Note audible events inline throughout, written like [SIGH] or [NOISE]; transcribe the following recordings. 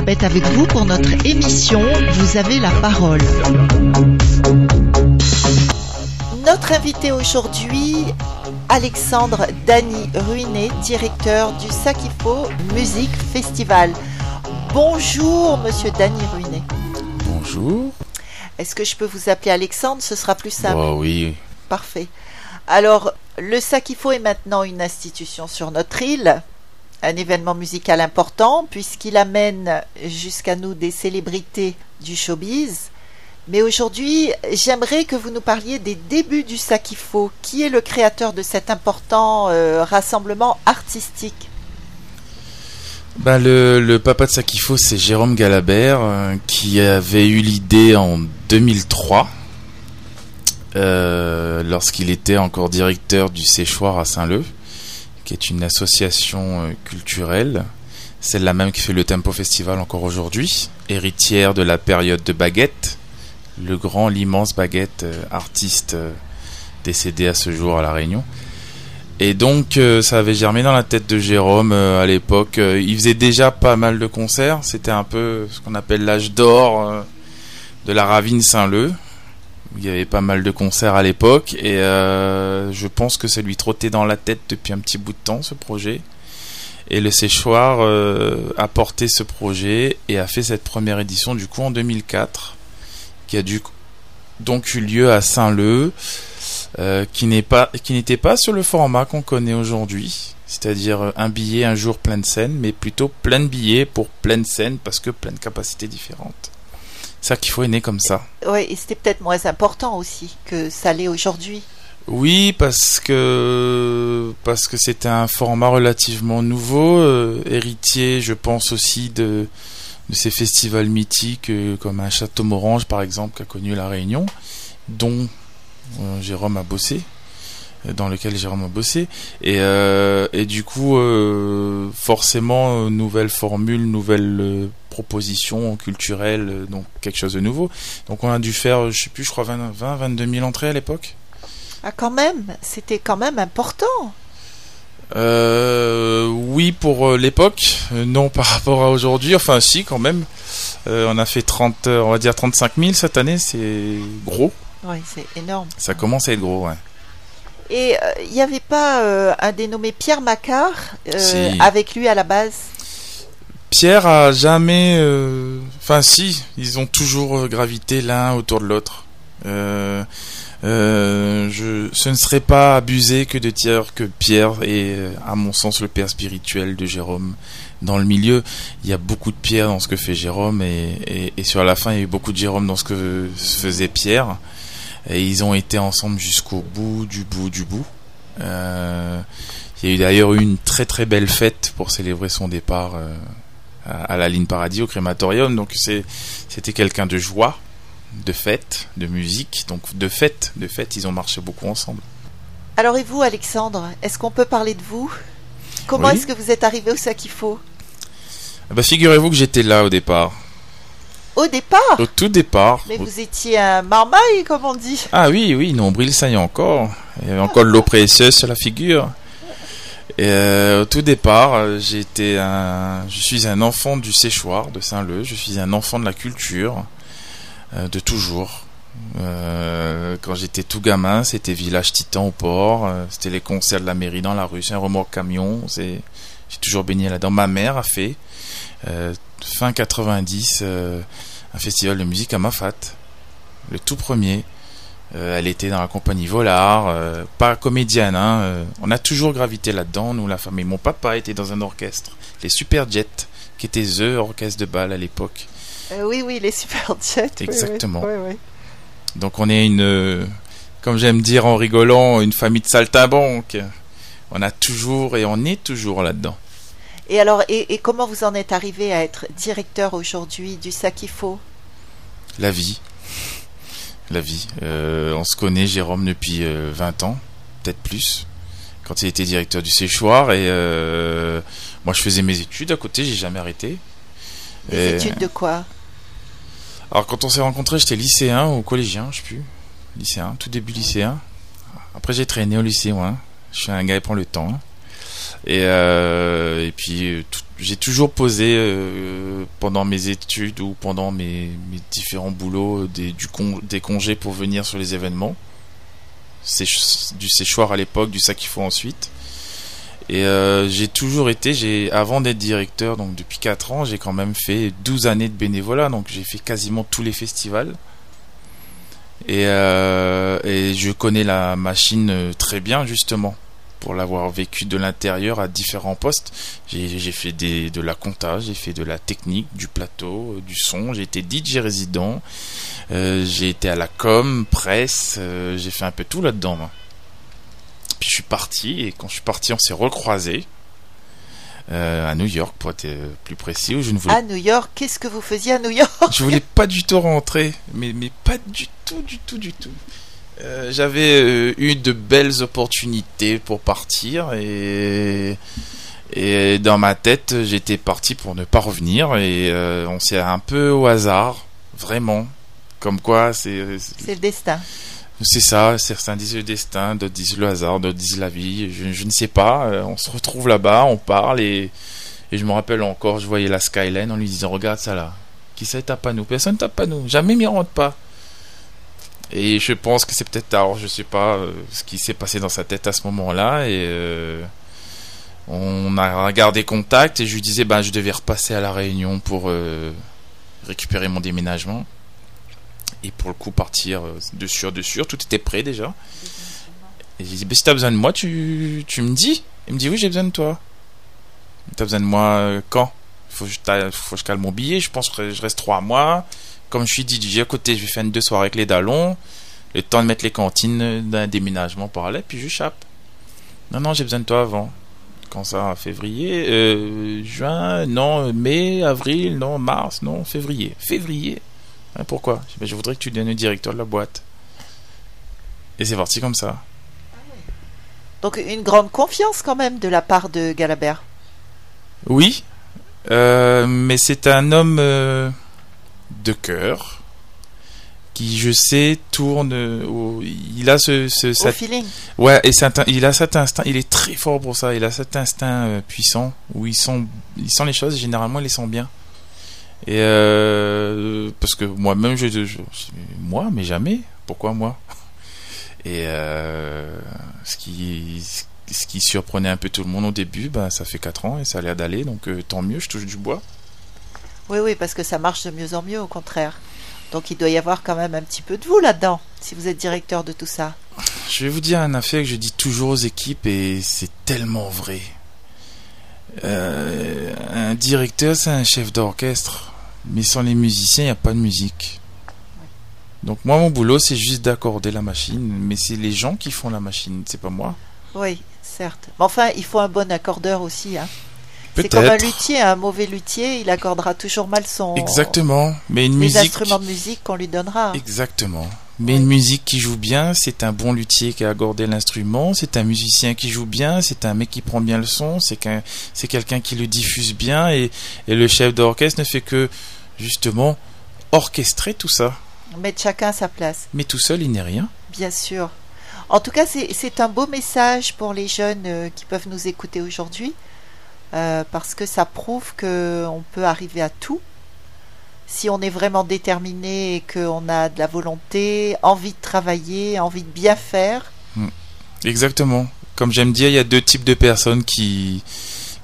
Elisabeth avec vous pour notre émission Vous avez la parole. Notre invité aujourd'hui, Alexandre Dany Ruiné, directeur du Sakifo Musique Festival. Bonjour, monsieur Dany Ruiné. Bonjour. Est-ce que je peux vous appeler Alexandre? Ce sera plus simple. Oh oui. Parfait. Alors, le Sakifo est maintenant une institution sur notre île, un événement musical important puisqu'il amène jusqu'à nous des célébrités du showbiz. Mais aujourd'hui, j'aimerais que vous nous parliez des débuts du Sakifo. Qui est le créateur de cet important euh, rassemblement artistique? Le, le, papa de Sakifo, c'est Jérôme Galabert, euh, qui avait eu l'idée en 2003, euh, lorsqu'il était encore directeur du Séchoir à Saint-Leu, qui est une association euh, culturelle, celle-là même qui fait le Tempo Festival encore aujourd'hui, héritière de la période de Baguette, le grand, l'immense Baguette, euh, artiste euh, décédé à ce jour à La Réunion. Et donc, ça avait germé dans la tête de Jérôme à l'époque. Il faisait déjà pas mal de concerts. C'était un peu ce qu'on appelle l'âge d'or de la Ravine Saint-Leu. Il y avait pas mal de concerts à l'époque. Et euh, je pense que ça lui trottait dans la tête depuis un petit bout de temps, ce projet. Et le Séchoir euh, a porté ce projet et a fait cette première édition du coup en 2004, qui a dû donc eu lieu à Saint-Leu. Euh, qui n'est pas qui n'était pas sur le format qu'on connaît aujourd'hui, c'est-à-dire un billet un jour plein de scène, mais plutôt plein de billets pour plein de scènes parce que plein de capacités différentes. Ça qu'il faut est né comme ça. Oui, et c'était peut-être moins important aussi que ça l'est aujourd'hui. Oui, parce que parce que c'était un format relativement nouveau, euh, héritier, je pense aussi de de ces festivals mythiques euh, comme un Château Morange par exemple qui a connu la Réunion, dont euh, Jérôme a bossé, dans lequel Jérôme a bossé, et, euh, et du coup, euh, forcément, euh, nouvelle formule, nouvelle euh, proposition culturelle, donc quelque chose de nouveau. Donc on a dû faire, je sais plus, je crois 20, 20 22 000 entrées à l'époque. Ah, quand même, c'était quand même important. Oui, pour l'époque, non par rapport à aujourd'hui, enfin si quand même. On a fait 30, euh, on va dire 35 000 cette année, c'est gros. Oui, c'est énorme. Ça commence à être gros, ouais. Et euh, il n'y avait pas euh, un dénommé Pierre Macquart euh, Si. avec lui à la base? Pierre a jamais. Enfin, si, ils ont toujours gravité l'un autour de l'autre. Euh, euh, je, ce ne serait pas abusé que de dire que Pierre est, à mon sens, le père spirituel de Jérôme. Dans le milieu, il y a beaucoup de Pierre dans ce que fait Jérôme, et, et, et sur la fin, il y a eu beaucoup de Jérôme dans ce que faisait Pierre. Et ils ont été ensemble jusqu'au bout, du bout, du bout. Euh, il y a eu d'ailleurs eu une très très belle fête pour célébrer son départ. euh, à, à la ligne Paradis au crématorium. Donc c'était quelqu'un de joie, de fête, de musique. Donc de fête, de fête, ils ont marché beaucoup ensemble. Alors et vous, Alexandre, est-ce qu'on peut parler de vous? Comment Oui. est-ce que vous êtes arrivé au Sakifo Ah Bah figurez-vous que j'étais là au départ, Au départ au tout départ. Mais Au- vous étiez un marmaille, comme on dit. Ah oui, oui, nombril saillant encore. Il y avait encore de l'eau précieuse sur la figure. Et euh, au tout départ, été un, je suis un enfant du séchoir de Saint-Leu. Je suis un enfant de la culture euh, de toujours. Euh, quand j'étais tout gamin, c'était village titan au port. c'était les concerts de la mairie dans la rue. C'est un remorque camion. C'est, j'ai toujours baigné là-dedans. Ma mère a fait fin 90 euh, un festival de musique à Mafat, le tout premier. Euh, elle était dans la compagnie Volard, euh, pas comédienne. Hein, euh, on a toujours gravité là-dedans, nous, la famille. Mon papa était dans un orchestre, les Super Jets, qui était The Orchestre de bal à l'époque. Oui, oui, les super jets. Exactement. oui. Donc on est une, comme j'aime dire en rigolant, une famille de saltimbanques. On a toujours et on est toujours là-dedans. Et alors, et, et comment vous en êtes arrivé à être directeur aujourd'hui du Sakifo La vie. La vie. Euh, on se connaît, Jérôme, depuis euh, 20 ans, peut-être plus, quand il était directeur du séchoir. Et euh, moi, je faisais mes études à côté, j'ai jamais arrêté. Des Et- études de quoi? Alors, quand on s'est rencontrés, j'étais lycéen ou collégien, je sais plus. Lycéen, tout début lycéen. Après, j'ai traîné au lycée, moi. Je suis un gars qui prend le temps. hein. Et, euh, et puis j'ai toujours posé pendant mes études ou pendant mes, différents boulots des, congés pour venir sur les événements. du séchoir à l'époque, du sac qu'il faut ensuite. Et j'ai toujours été, j'ai avant d'être directeur, donc depuis 4 ans, j'ai quand même fait 12 années de bénévolat, donc j'ai fait quasiment tous les festivals. Et, euh, je connais la machine euh, très bien justement pour l'avoir vécu de l'intérieur à différents postes. J'ai fait des, de la compta, j'ai fait de la technique, du plateau, euh, du son, j'ai été DJ résident, euh, j'ai été à la com, presse, euh, j'ai fait un peu tout là-dedans. Puis je suis parti et quand je suis parti on s'est recroisés. Euh, à New York pour être plus précis. Où je ne voulais... À New York, qu'est-ce que vous faisiez à New York? [LAUGHS] Je voulais pas du tout rentrer, mais, mais pas du tout, du tout, du tout. Euh, j'avais eu de belles opportunités pour partir et, et dans ma tête j'étais parti pour ne pas revenir et on s'est un peu au hasard, vraiment. Comme quoi c'est... C'est le destin. C'est ça, certains disent le destin, d'autres disent le hasard, d'autres disent la vie, je, ne sais pas. Euh, on se retrouve là-bas, on parle et, je me rappelle encore, je voyais la skyline en lui disant Regarde ça là, qui ça tape pas nous Personne tape pas nous, jamais m'y rentre pas. Et je pense que c'est peut-être, alors je sais pas euh, ce qui s'est passé dans sa tête à ce moment-là et euh, on a gardé contact et je lui disais ben je devais repasser à la Réunion pour récupérer mon déménagement et pour le coup partir euh, de sûr, de sûr. Tout était prêt déjà. Et j'ai dit, bah, si t'as besoin de moi, tu, tu me dis. Il me dit, oui, j'ai besoin de toi. T'as besoin de moi euh, quand? Faut que, je, faut que je cale mon billet. Je pense que je reste trois mois. Comme je suis DJ à côté, je vais faire une deux soirées avec les dallons. Le temps de mettre les cantines d'un déménagement par là, puis je chape. Non, non, j'ai besoin de toi avant. Quand ça Février euh, Juin Non, mai, avril Non, mars Non, février. Février ah, pourquoi? Je voudrais que tu deviennes le directeur de la boîte. Et c'est parti comme ça. Donc une grande confiance quand même de la part de Galabert. Oui, euh, mais c'est un homme euh, de cœur qui, je sais, tourne. il a ce, ce feeling. Ouais, et il a cet instinct. Il est très fort pour ça. Il a cet instinct euh, puissant où il sent, il sent les choses. Et généralement, il les sent bien. Et euh, parce que moi-même, je, je, moi, mais jamais. Pourquoi moi? Et euh, ce qui ce qui surprenait un peu tout le monde au début, ben, ça fait 4 ans et ça a l'air d'aller, donc tant mieux, je touche du bois. Oui, oui, parce que ça marche de mieux en mieux, au contraire. Donc il doit y avoir quand même un petit peu de vous là-dedans, si vous êtes directeur de tout ça. Je vais vous dire un affaire que je dis toujours aux équipes et c'est tellement vrai. Euh, un directeur, c'est un chef d'orchestre mais sans les musiciens, il n'y a pas de musique. Donc moi, mon boulot, c'est juste d'accorder la machine, mais c'est les gens qui font la machine, c'est pas moi. Oui, certes. Mais enfin, il faut un bon accordeur aussi. Hein. C'est comme un luthier, un mauvais luthier, il accordera toujours mal son. Exactement. Mais une les musique. instruments de musique qu'on lui donnera. Exactement. Mais une musique qui joue bien, c'est un bon luthier qui a accordé l'instrument, c'est un musicien qui joue bien, c'est un mec qui prend bien le son, c'est qu'un, c'est quelqu'un qui le diffuse bien et, et le chef d'orchestre ne fait que justement orchestrer tout ça. Mettre chacun à sa place. Mais tout seul, il n'est rien. Bien sûr. En tout cas, c'est un beau message pour les jeunes euh, qui peuvent nous écouter aujourd'hui, euh, parce que ça prouve qu'on peut arriver à tout si on est vraiment déterminé et qu'on a de la volonté, envie de travailler, envie de bien faire. Hmm. Exactement. Comme j'aime dire, il y a deux types de personnes qui,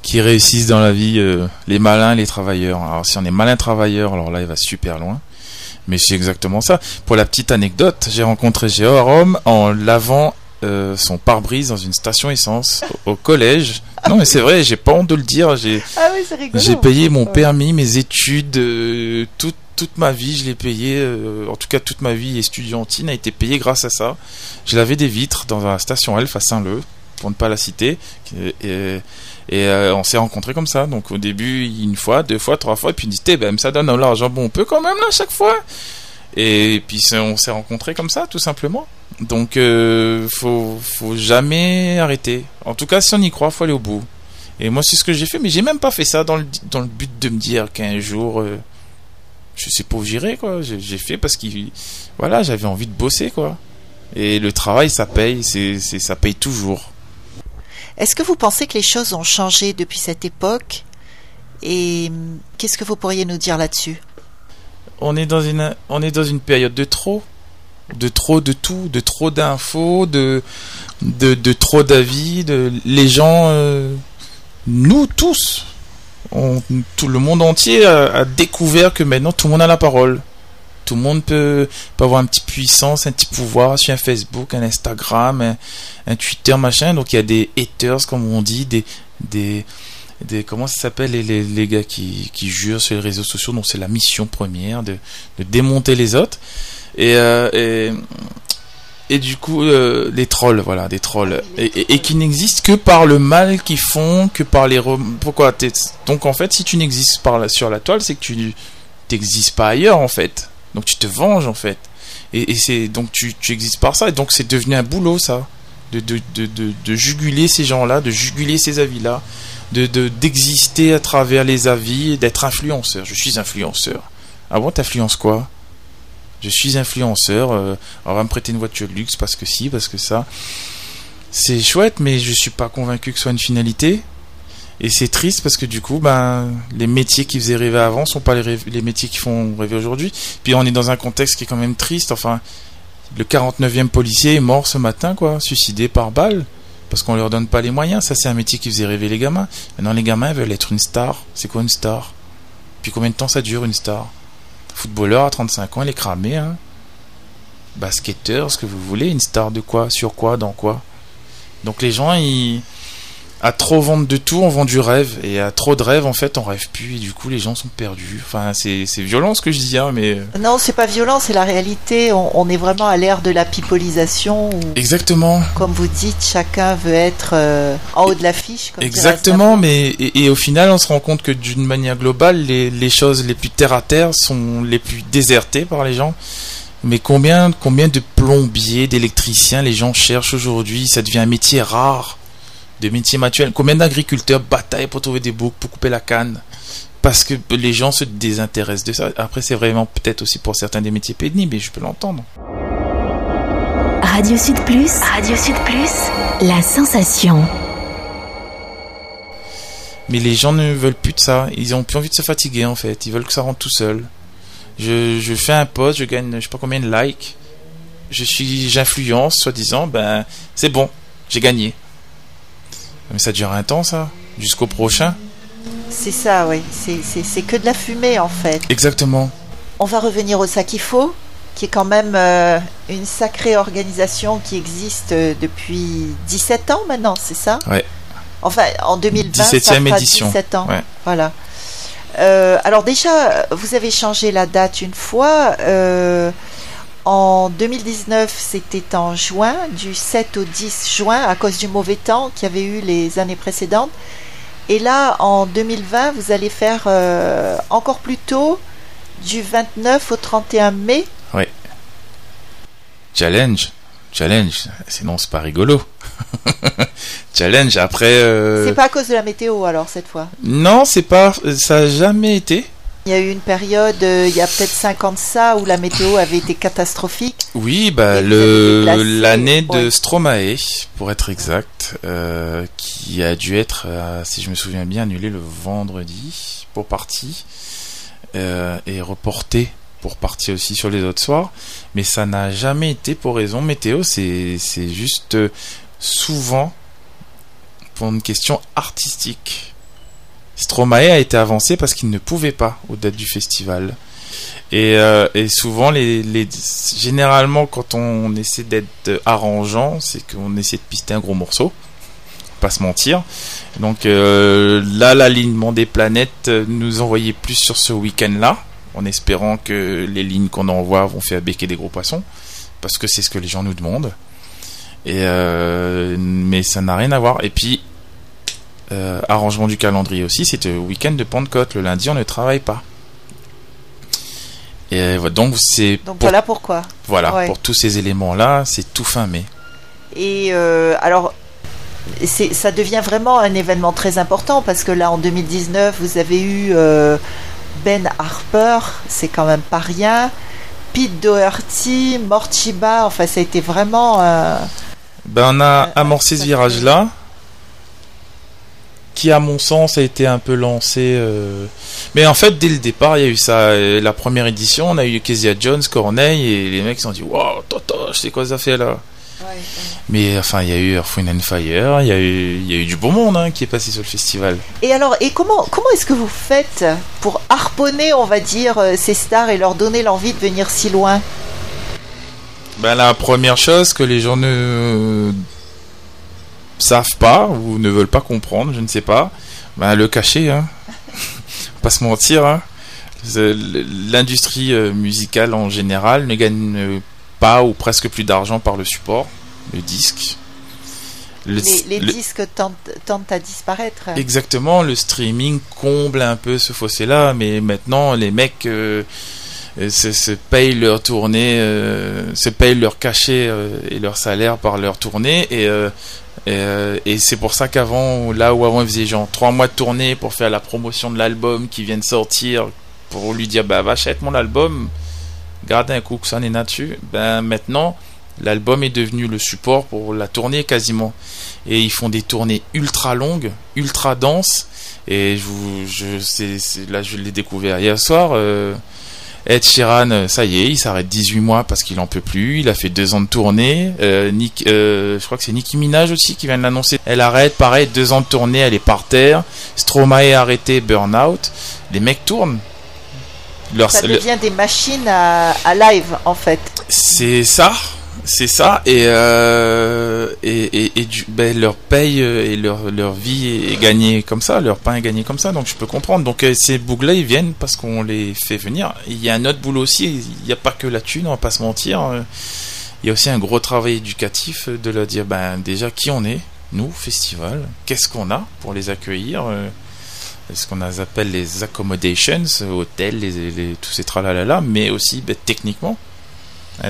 qui réussissent dans la vie, euh, les malins et les travailleurs. Alors si on est malin travailleur, alors là il va super loin. Mais c'est exactement ça. Pour la petite anecdote, j'ai rencontré Géo à Rome en lavant euh, son pare-brise dans une station essence au, collège. Non mais c'est vrai, j'ai pas honte de le dire. J'ai ah j'ai payé mon permis, mes études, euh, toute toute ma vie, je l'ai payé. Euh, en tout cas, toute ma vie estudiantine a été payée grâce à ça. J'ai lavé des vitres dans la station Elf à Saint-Leu, pour ne pas la citer. Et, et on s'est rencontrés comme ça. Donc au début, une fois, deux fois, trois fois, et puis il dit, ben ça donne de l'argent. Bon, on peut quand même là chaque fois. Et puis on s'est rencontrés comme ça, tout simplement. Donc, euh, faut, faut jamais arrêter. En tout cas, si on y croit, faut aller au bout. Et moi, c'est ce que j'ai fait, mais j'ai même pas fait ça dans le, dans le but de me dire qu'un jour, euh, je sais pas où j'irai, quoi. J'ai fait parce que, voilà, j'avais envie de bosser, quoi. Et le travail, ça paye, c'est, ça paye toujours. Est-ce que vous pensez que les choses ont changé depuis cette époque? Et qu'est-ce que vous pourriez nous dire là-dessus? On est dans une on est dans une période de trop, de trop de tout, de trop d'infos, de de, de trop d'avis, de les gens, euh, nous tous, on- tout le monde entier a, a découvert que maintenant tout le monde a la parole. Tout le monde peut, peut avoir un petit puissance, un petit pouvoir sur un Facebook, un Instagram, un, un Twitter, machin. Donc il y a des haters, comme on dit, des, des, des comment ça s'appelle les, les, les gars qui, qui jurent sur les réseaux sociaux. Donc c'est la mission première de, de démonter les autres. Et, euh, et, et du coup, euh, les trolls, voilà, des trolls. Et, et- et qui n'existent que par le mal qu'ils font, que par les... Pourquoi Donc en fait, si tu n'existes la, sur la toile, c'est que tu n'existes pas ailleurs, en fait. Donc tu te venges, en fait. Et, c'est donc tu, tu existes par ça. Et donc c'est devenu un boulot, ça. De, de, de, de, de juguler ces gens-là, de juguler ces avis-là, de de- d'exister à travers les avis, d'être influenceur. Je suis influenceur. Ah bon, t'influences quoi? Je suis influenceur, euh, on va me prêter une voiture de luxe parce que si, parce que ça. C'est chouette, mais je suis pas convaincu que ce soit une finalité. Et c'est triste parce que du coup, ben, les métiers qui faisaient rêver avant sont pas les, métiers qui font rêver aujourd'hui. Puis on est dans un contexte qui est quand même triste. Enfin, le 49e policier est mort ce matin, quoi, suicidé par balle. Parce qu'on leur donne pas les moyens. Ça, c'est un métier qui faisait rêver les gamins. Maintenant, les gamins veulent être une star. C'est quoi une star? Puis combien de temps ça dure une star? Footballeur à 35 ans, il est cramé, hein. Basketteur, ce que vous voulez, une star de quoi Sur quoi Dans quoi Donc les gens, ils. À trop vendre de tout, on vend du rêve. Et à trop de rêve, en fait, on rêve plus. Et du coup, les gens sont perdus. Enfin, c'est violent ce que je dis, hein, mais. Non, c'est pas violent, c'est la réalité. On, on est vraiment à l'ère de la pipolisation où, Exactement. comme vous dites, chacun veut être euh, en haut de l'affiche. Exactement, mais et, et au final, on se rend compte que d'une manière globale, les, les choses les plus terre à terre sont les plus désertées par les gens. Mais combien, combien de plombiers, d'électriciens les gens cherchent aujourd'hui? Ça devient un métier rare, de métier manuel. Combien d'agriculteurs bataillent pour trouver des boucs pour couper la canne Parce que les gens se désintéressent de ça? Après, c'est vraiment peut-être aussi pour certains des métiers pénibles, mais je peux l'entendre. Radio Sud Plus, Radio Sud Plus, la sensation. Mais les gens ne veulent plus de ça. Ils ont plus envie de se fatiguer en fait. Ils veulent que ça rentre tout seul. Je, je fais un post, je gagne je sais pas combien de likes. Je suis, j'influence, soi-disant, ben c'est bon, j'ai gagné. Mais ça dure un temps ça, jusqu'au prochain. C'est ça, oui. C'est- que de la fumée, en fait. Exactement. On va revenir au Sakifo, qui est quand même euh, une sacrée organisation qui existe euh, depuis 17 ans maintenant, c'est ça? Ouais. Enfin, en 2020, ça 17e fera édition. 17 ans. Ouais. Voilà. Euh, alors déjà, vous avez changé la date une fois. euh, en 2019, c'était en juin, du 7 au 10 juin, à cause du mauvais temps qu'il y avait eu les années précédentes. Et là, en 2020, vous allez faire euh, encore plus tôt, du 29 au 31 mai. Challenge, challenge. Sinon c'est pas rigolo. [LAUGHS] challenge. Après. euh, C'est pas à cause de la météo alors cette fois? Non, c'est pas. Ça a jamais été. Il y a eu une période, euh, il y a peut-être 5 ans de ça, où la météo avait été catastrophique. Oui, bah le l'année de. Stromae, pour être exact, euh, qui a dû être, euh, si je me souviens bien, annulé le vendredi pour partie et reporté pour partie aussi sur les autres soirs. Mais ça n'a jamais été pour raison météo. C'est c'est juste souvent pour une question artistique. Stromae a été avancé parce qu'il ne pouvait pas aux dates du festival. Et, euh, souvent, généralement, quand on essaie d'être arrangeant, c'est qu'on essaie de pister un gros morceau. Pas se mentir. Donc euh, là, l'alignement des planètes euh, nous envoyait plus sur ce week-end-là, en espérant que les lignes qu'on envoie vont faire béquer des gros poissons, parce que c'est ce que les gens nous demandent. Mais ça n'a rien à voir. Et puis euh, arrangement du calendrier aussi, c'était le week-end de Pentecôte. Le lundi, on ne travaille pas. Et donc c'est Donc pour, voilà pourquoi. voilà, ouais. pour tous ces éléments-là, c'est tout fin mai. Et euh, alors, ça devient vraiment un événement très important parce que là, en 2019, vous avez eu euh, Ben Harper, c'est quand même pas rien. Pete Doherty, Morchiba, enfin, ça a été vraiment. euh, Ben on a amorcé ce virage-là qui à mon sens a été un peu lancé. euh, Mais en fait, dès le départ, il y a eu ça. La première édition, on a eu Kezia Jones, Corneille, et les mecs se sont dit Waouh, Toto, je sais quoi ça fait là. Mais enfin, il y a eu Earth, Wind and Fire, il y a eu, il y a eu du beau monde hein, qui est passé sur le festival. Et alors, et comment, comment est-ce que vous faites pour harponner, on va dire, euh, ces stars et leur donner l'envie de venir si loin? Ben, la première chose que les gens ne savent pas ou ne veulent pas comprendre, je ne sais pas, ben, le cacher, hein. [LAUGHS] pas se mentir. Hein. L'industrie euh, musicale en général ne gagne euh, pas ou presque plus d'argent par le support, le disque. Le- Les, les le- disques tendent à disparaître. Exactement, le streaming comble un peu ce fossé-là, mais maintenant les mecs euh, euh, se, se payent leur tournée, euh, se payent leur cachet euh, et leur salaire par leur tournée, et, euh, et, c'est pour ça qu'avant, là où avant ils faisaient genre trois mois de tournée pour faire la promotion de l'album qui vient de sortir, pour lui dire bah va mon album, garde un coup que ça n'est dessus, ben maintenant l'album est devenu le support pour la tournée quasiment et ils font des tournées ultra longues, ultra denses. Et là, je l'ai découvert hier soir. euh, Ed Sheeran, euh, ça y est, il s'arrête 18 mois parce qu'il en peut plus. Il a fait deux ans de tournée. Euh, Nick, euh, je crois que c'est Nicki Minaj aussi qui vient de l'annoncer. Elle arrête, pareil, deux ans de tournée, elle est par terre. Stromae a arrêté, burn-out. Les mecs tournent. Leur, Ça le- devient des machines à, à live, en fait. c'est ça, c'est ça, et, euh, et, ben, leur paye euh, et leur, leur vie est gagnée comme ça, leur pain est gagné comme ça, donc je peux comprendre. Donc euh, ces bougs-là, ils viennent parce qu'on les fait venir. Il y a un autre boulot aussi, il n'y a pas que la thune, on va pas se mentir. Il y a aussi un gros travail éducatif de leur dire, ben déjà qui on est, nous, festival, qu'est-ce qu'on a pour les accueillir ce qu'on appelle les accommodations, hôtels, les, les- tous ces tralalala, mais aussi ben, techniquement.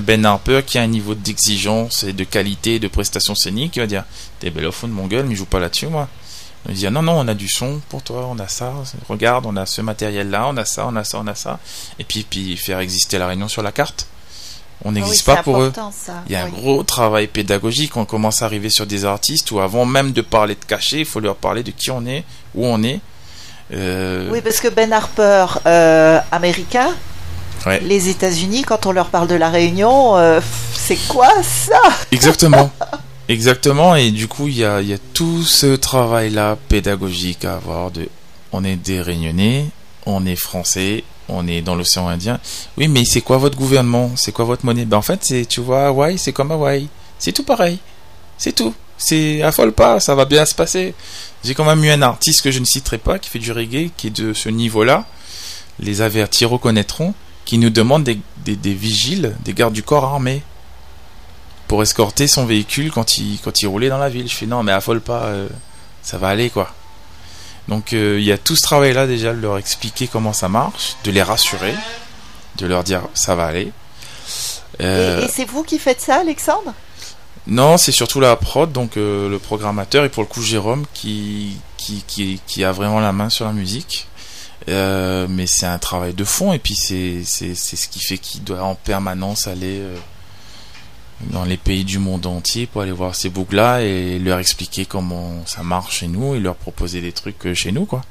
Ben Harper qui a un niveau d'exigence et de qualité de prestation scénique, il va dire T'es belle au fond de mon gueule, mais joue pas là-dessus, moi. Il va dire Non, non, on a du son pour toi, on a ça, regarde, on a ce matériel-là, on a ça, on a ça, on a ça. Et puis, puis faire exister la réunion sur la carte. On Ah oui, n'existe pas pour eux. ça. Il y a un gros travail pédagogique. On commence à arriver sur des artistes où, avant même de parler de cachet, il faut leur parler de qui on est, où on est. Euh, Oui, parce que Ben Harper, euh, américain, Ouais. les États-Unis, quand on leur parle de la Réunion, euh, c'est quoi ça Exactement. [LAUGHS] Exactement. Et du coup, il y a, il y a tout ce travail-là pédagogique à avoir. De, on est des Réunionnais, on est français, on est dans l'océan Indien. Oui, mais c'est quoi votre gouvernement? C'est quoi votre monnaie? Ben en fait, c'est, tu vois, Hawaï, c'est comme Hawaï. C'est tout pareil. C'est tout. C'est affole pas, ça va bien se passer. J'ai quand même eu un artiste que je ne citerai pas, qui fait du reggae, qui est de ce niveau-là. Les avertis reconnaîtront, qui nous demande des, des, des vigiles, des gardes du corps armés pour escorter son véhicule quand il, quand il roulait dans la ville. Je fais non, mais affole pas, euh, ça va aller quoi. Donc euh, il y a tout ce travail-là déjà, de leur expliquer comment ça marche, de les rassurer, de leur dire ça va aller. Euh, Et, et c'est vous qui faites ça, Alexandre? Non, c'est surtout la prod, donc euh, le programmateur et pour le coup Jérôme qui, qui, qui, qui a vraiment la main sur la musique. Euh, mais c'est un travail de fond et puis c'est c'est c'est ce qui fait qu'il doit en permanence aller euh, dans les pays du monde entier pour aller voir ces boucles là et leur expliquer comment ça marche chez nous et leur proposer des trucs euh, chez nous quoi.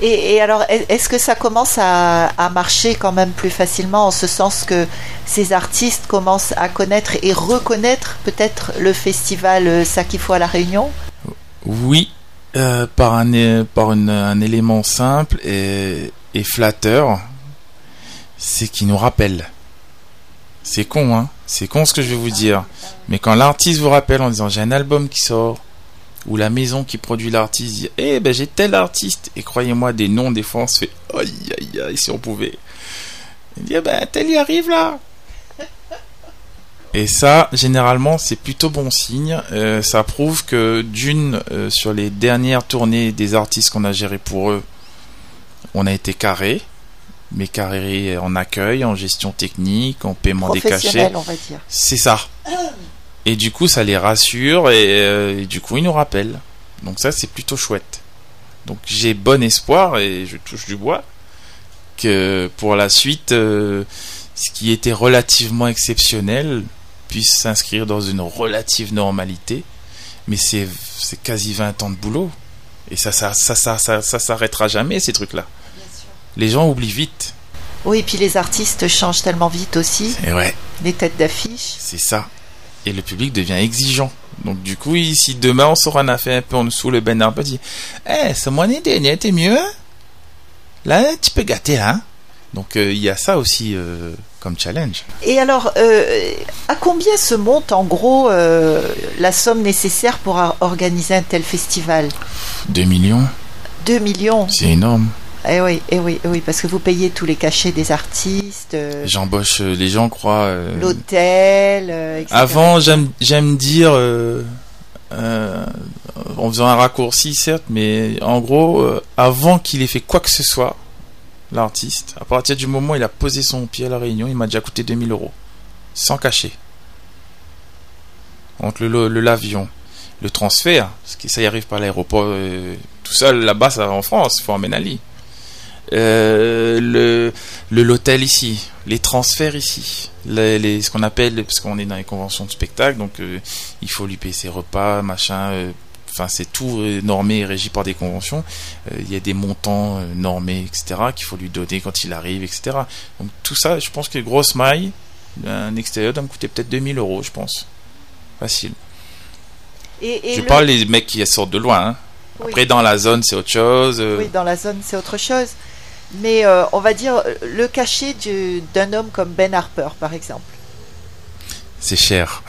et, et alors, est- est-ce que ça commence à, à marcher quand même plus facilement, en ce sens que ces artistes commencent à connaître et reconnaître peut-être le festival euh, Ça qu'il faut à La Réunion? Oui, euh, par, un, par un élément simple et, flatteur, c'est qu'il nous rappelle. C'est con, hein C'est con ce que je vais vous dire. Mais quand l'artiste vous rappelle en disant j'ai un album qui sort, ou la maison qui produit l'artiste dit eh ben j'ai tel artiste, et croyez-moi, des noms, des fois on se fait aïe aïe aïe si on pouvait. Il dit eh ben tel y arrive là et ça, généralement, c'est plutôt bon signe. Euh, ça prouve que d'une, euh, sur les dernières tournées des artistes qu'on a gérés pour eux, on a été carré, mais carré en accueil, en gestion technique, en paiement des cachets. Professionnel, on va dire. C'est ça. Et du coup, ça les rassure et, euh, et du coup, ils nous rappellent. Donc ça, c'est plutôt chouette. Donc j'ai bon espoir et je touche du bois que pour la suite, ce qui était relativement exceptionnel puisse s'inscrire dans une relative normalité. Mais c'est c'est quasi 20 ans de boulot. Et ça, ça, ça, ça, ça, ça s'arrêtera jamais ces trucs-là. Les gens oublient vite. Oui, et puis les artistes changent tellement vite aussi. Et ouais, Les têtes d'affiche. c'est ça. Et le public devient exigeant. Donc du coup, si demain on sort un affaire un peu en dessous, le Ben Harper dit Eh, ce mois dernier, t'es mieux hein? Là, tu peux gâter, hein? Donc euh, il y a ça aussi euh, comme challenge. Et alors, euh, à combien se monte en gros la somme nécessaire pour organiser un tel festival? 2 millions, 2 millions. c'est énorme. Eh oui, eh oui, eh oui, parce que vous payez tous les cachets des artistes, J'embauche, les gens croient... euh, l'hôtel, etc. Avant, j'aime j'aime dire, en faisant un raccourci certes, mais en gros, avant qu'il ait fait quoi que ce soit, l'artiste, à partir du moment où il a posé son pied à la Réunion, il m'a déjà coûté 2000 euros, sans cacher. Entre le l'avion, le, transfert, parce que ça y arrive par l'aéroport, euh, tout ça là-bas, ça va en France, il faut emmener Ali. Euh, le le l'hôtel ici, les transferts ici, ce qu'on appelle parce qu'on est dans les conventions de spectacle, donc euh, il faut lui payer ses repas, machin. Enfin, c'est tout euh, normé et régi par des conventions. Euh, Il y a des montants euh, normés, etc. qu'il faut lui donner quand il arrive, etc. Donc tout ça, je pense que grosse maille, un extérieur doit me coûter peut-être 2000 euros, je pense. Facile. Et, et je le- parle les mecs qui sortent de loin. hein. oui, Après, dans la zone, c'est autre chose. oui, dans la zone, c'est autre chose. Mais euh, on va dire le cachet du- d'un homme comme Ben Harper, par exemple. C'est cher.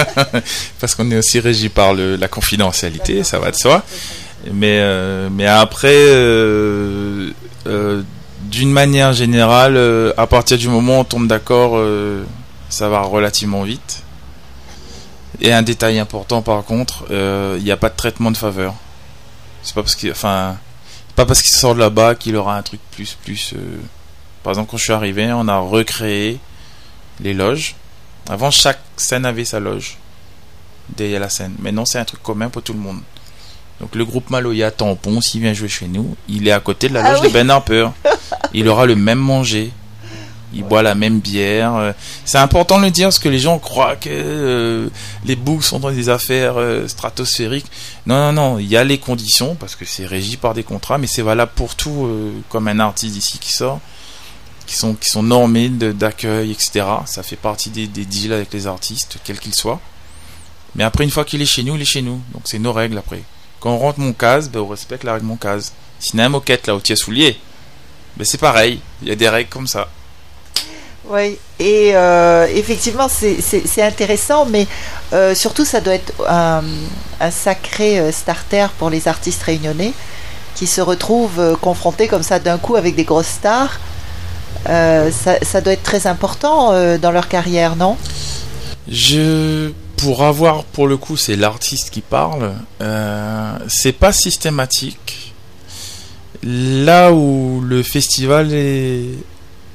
[LAUGHS] Parce qu'on est aussi régi par le, la confidentialité, ça va de soi. Mais, euh, mais après, euh, euh, d'une manière générale, à partir du moment où on tombe d'accord, ça va relativement vite. Et un détail important par contre, il n'y a pas de traitement de faveur. C'est pas parce qu'il, enfin, pas parce qu'il sort de là-bas qu'il aura un truc plus, plus. Par exemple, quand je suis arrivé, on a recréé les loges. Avant, chaque scène avait sa loge derrière la scène. Maintenant, c'est un truc commun pour tout le monde. Donc, le groupe Maloya Tampon, s'il vient jouer chez nous, il est à côté de la Ah loge oui. de Ben Harper. [LAUGHS] Il aura le même manger. Il boit la même bière. Euh, C'est important de le dire parce que les gens croient que euh, les boucs sont dans des affaires euh, stratosphériques. Non, non, non. Il y a les conditions parce que c'est régi par des contrats, mais c'est valable pour tout. euh, comme un artiste ici qui sort qui sont, qui sont normés d'accueil, etc. Ça fait partie des, des deals avec les artistes, quels qu'ils soient. Mais après, une fois qu'il est chez nous, il est chez nous. Donc c'est nos règles après. Quand on rentre mon case, ben, on respecte la règle mon case. S'il y a un moquette là au tiers soulier, ben, c'est pareil. Il y a des règles comme ça. Oui, et euh, effectivement, c'est- intéressant, mais euh, surtout, ça doit être un, un sacré euh, starter pour les artistes réunionnais qui se retrouvent confrontés comme ça d'un coup avec des grosses stars. Euh, ça, doit être très important euh, dans leur carrière, non? Pour avoir, pour le coup, c'est l'artiste qui parle. Euh, c'est pas systématique. Là où le festival est,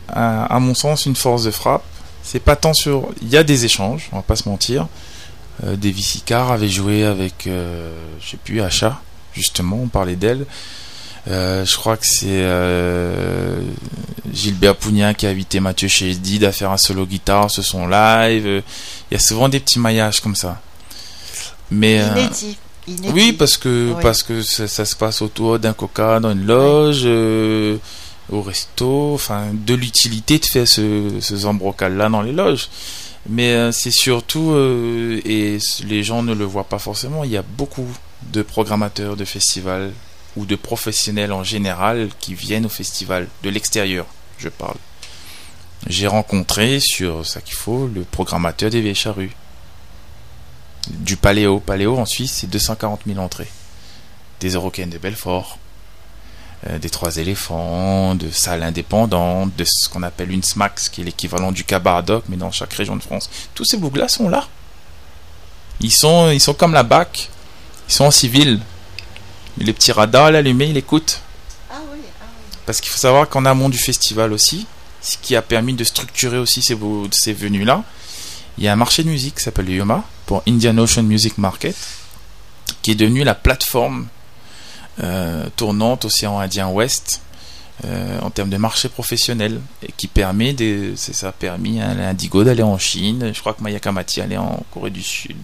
à, mon sens, une force de frappe, c'est pas tant sur. Il y a des échanges, on va pas se mentir. Davy Sicard avait joué avec, je sais plus, Achat, justement, on parlait d'elle. Euh, je crois que c'est euh, Gilbert Pougnac qui a invité Mathieu Chédid à faire un solo guitare sur son live. Il y a souvent des petits maillages comme ça. Mais euh, Inédit. inédit. oui, parce que Oui. parce que ça, ça se passe autour d'un coca dans une loge, au resto, enfin de l'utilité de faire ce, ce zambrocal là dans les loges. Mais euh, c'est surtout euh, et les gens ne le voient pas forcément. Il y a beaucoup de programmateurs de festivals ou de professionnels en général qui viennent au festival de l'extérieur. Je parle. J'ai rencontré sur ça qu'il faut le programmateur des Vieilles Charrues du Paléo. Paléo en Suisse, c'est 240 000 entrées. Des Eurocaines de Belfort, euh, des Trois éléphants, de salles indépendantes, de ce qu'on appelle une SMAX, qui est l'équivalent du Cabardoc, mais dans chaque région de France. Tous ces boucles-là sont là. Ils sont, ils sont comme la BAC. Ils sont en civil. Les petits radars à l'allumé, ils écoutent. Ah oui, ah oui. Parce qu'il faut savoir qu'en amont du festival aussi, ce qui a permis de structurer aussi ces, ces venues-là, il y a un marché de musique qui s'appelle le Yoma, pour Indian Ocean Music Market, qui est devenu la plateforme euh, tournante Océan Indien Ouest euh, en termes de marché professionnel, et qui permet, des, c'est ça a permis à l'Indigo d'aller en Chine, je crois que Maya Kamati allait en Corée du Sud.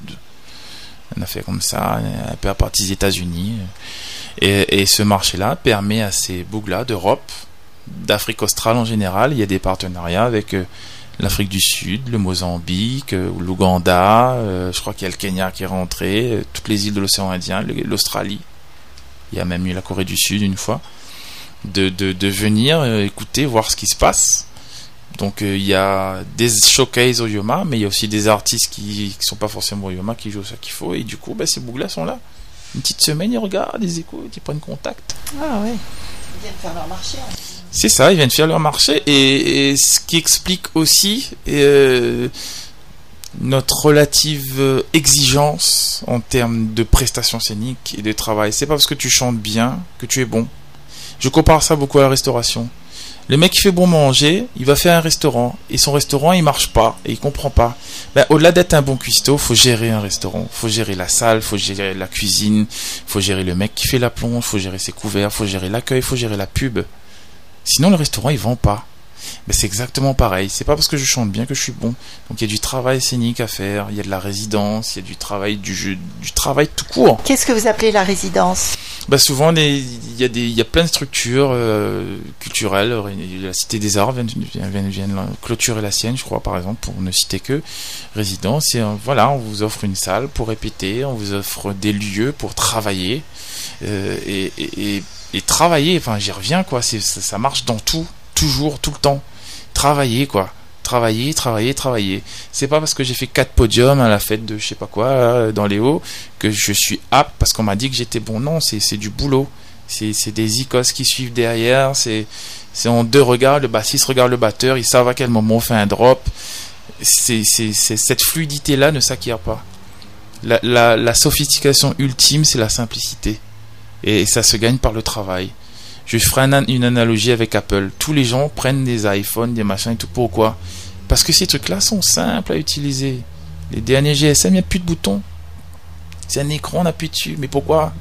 On a fait comme ça, un peu à partir des États-Unis. Et, ce marché-là permet à ces bougs-là d'Europe, d'Afrique australe en général, il y a des partenariats avec euh, l'Afrique du Sud, le Mozambique, euh, l'Ouganda, euh, je crois qu'il y a le Kenya qui est rentré, toutes les îles de l'océan Indien, l'Australie. Il y a même eu la Corée du Sud une fois. De, de, venir écouter, voir ce qui se passe. Donc il y a des showcases au Yoma, mais il y a aussi des artistes qui ne sont pas forcément au Yoma qui jouent ça qu'il faut. Et du coup, bah, ces bougs-là sont là une petite semaine, ils regardent, ils écoutent, ils prennent contact. Ah ouais. Ils viennent faire leur marché. Hein. C'est ça, ils viennent faire leur marché. Et, ce qui explique aussi euh, notre relative exigence en termes de prestations scéniques et de travail. C'est pas parce que tu chantes bien que tu es bon. Je compare ça beaucoup à la restauration. Le mec qui fait bon manger, il va faire un restaurant et son restaurant il marche pas et il comprend pas. Ben, au-delà d'être un bon cuistot, faut gérer un restaurant, faut gérer la salle, faut gérer la cuisine, faut gérer le mec qui fait la plonge, faut gérer ses couverts, faut gérer l'accueil, faut gérer la pub. Sinon le restaurant il vend pas. C'est exactement pareil. C'est pas parce que je chante bien que je suis bon. Donc il y a du travail scénique à faire, il y a de la résidence, il y a du travail du jeu, du travail tout court. Qu'est-ce que vous appelez la résidence? Bah souvent il y a des il y a plein de structures euh, culturelles. La Cité des Arts vient, vient, clôturer la sienne, je crois par exemple, pour ne citer que résidence. Et euh, voilà, on vous offre une salle pour répéter, on vous offre des lieux pour travailler euh, et, et, et, travailler. Enfin, j'y reviens quoi. Ça, ça marche dans tout toujours, tout le temps. Travailler, quoi. Travailler, travailler, travailler. C'est pas parce que j'ai fait quatre podiums à la fête de je sais pas quoi, dans les hauts, que je suis apte parce qu'on m'a dit que j'étais bon. Non, c'est du boulot. C'est des icos qui suivent derrière. C'est en deux regards. Le bassiste regarde le batteur. Ils savent à quel moment on fait un drop. C'est cette fluidité-là ne s'acquiert pas. La, la sophistication ultime, c'est la simplicité. Et ça se gagne par le travail. Je ferai une analogie avec Apple. Tous les gens prennent des iPhones, des machins et tout. Pourquoi? Parce que ces trucs-là sont simples à utiliser. Les derniers GSM, il n'y a plus de boutons. C'est un écran, on appuie dessus. Mais pourquoi?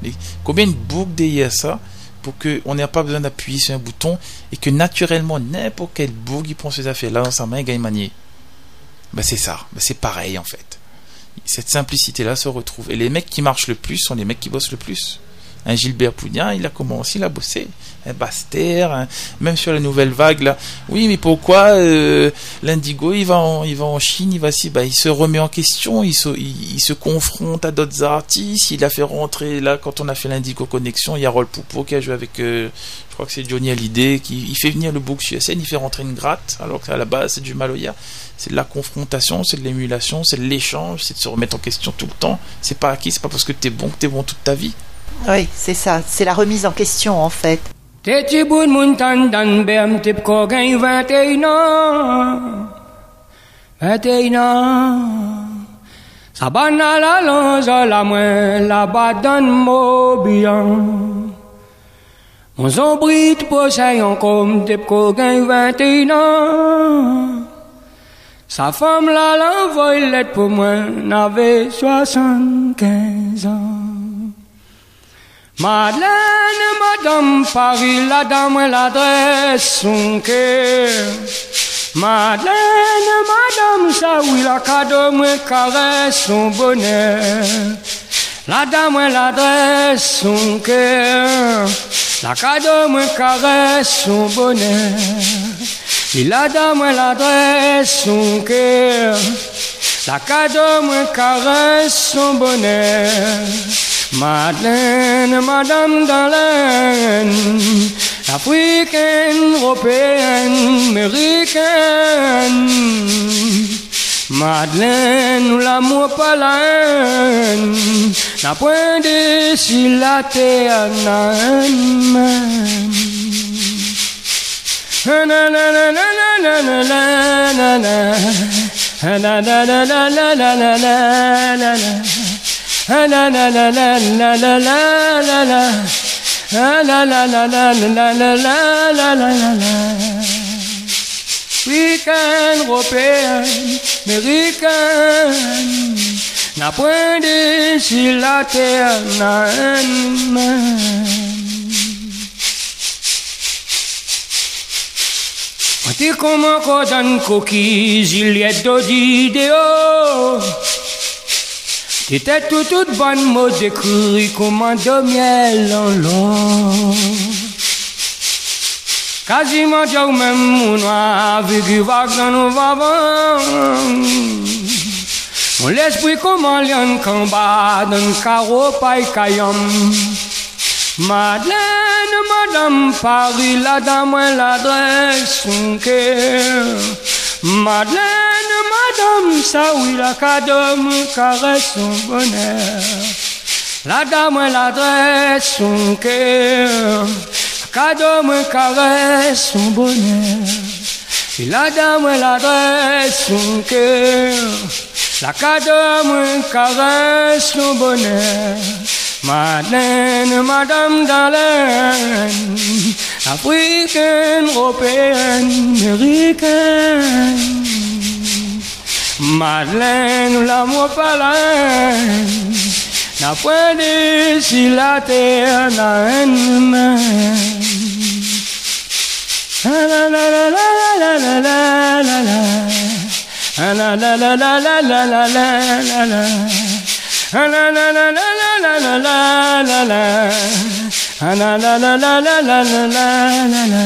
Combien de boucles ça pour qu'on n'ait pas besoin d'appuyer sur un bouton et que naturellement, n'importe quel boucle, il prend ses affaires là dans sa main et gagne manier? Ben, C'est ça. Ben, c'est pareil en fait. Cette simplicité-là se retrouve. Et les mecs qui marchent le plus sont les mecs qui bossent le plus un Gilbert Poudien, il a commencé, il a bossé. Un Baster, même sur la nouvelle vague là. Oui, mais pourquoi euh, l'indigo il va en, il va en Chine, il va si, bah, il se remet en question, il se, il, se confronte à d'autres artistes. Il a fait rentrer là quand on a fait l'indigo connexion, il y a Roll Poupeau qui a joué avec, euh, je crois que c'est Johnny Hallyday, qui il fait venir le bouc sur scène, il fait rentrer une gratte, alors qu'à la base c'est du Maloya. C'est de la confrontation, c'est de l'émulation, c'est de l'échange, c'est de se remettre en question tout le temps. C'est pas acquis, c'est pas parce que t'es bon que t'es bon toute ta vie. Oui, c'est ça, c'est la remise en question en fait. Te tibun muntan dan bem tip ko gain vateina. Vateina. Sabana la lonza la mwen la badan mobian. Mon zombrit kom tip ko gain vateina. Sa femme la l'envoie l'aide pour moi, n'avait soixante-quinze ans. Madeleine, madame Paris, la dame l'adresse son cœur. Madeleine, madame ça oui, la cadeau moi, caresse son bonheur. La dame l'adresse son cœur. La cadeau moi, caresse son bonheur. Et la dame l'adresse son cœur. La cadeau moi, caresse son bonheur. Madeleine, Madame Dallène, africaine, européenne, américaine. Madeleine, nous l'amour pas la haine, n'a point de si la terre na na Rikan, ropean, merikan Na pwende si la ter nan man Ante koman kodan kokiz il yet do di deo Était tout toute bonne mot d'écrit comme de miel en l'eau. Quasiment jau même mon avec qui va dans nos vavants. Mon l'esprit comme un lion combat dans le carreau paille caillom. Madeleine, Madame Paris, la dame, l'adresse, son cœur. Madeleine, Madame, ça oui, la cadome caresse son bonheur. La dame, l'adresse, son cœur. Cadome caresse son bonheur. La dame, l'adresse, son cœur. La cadome caresse son bonheur. Madeleine, Madame Dallène, africaine, européenne, américaine. Madeleine, l'amour palais, n'a point de si la terre n'a un La la la la la la la la la la la la la la la la la la la La la la la la la la la la la La la la la la la la la la la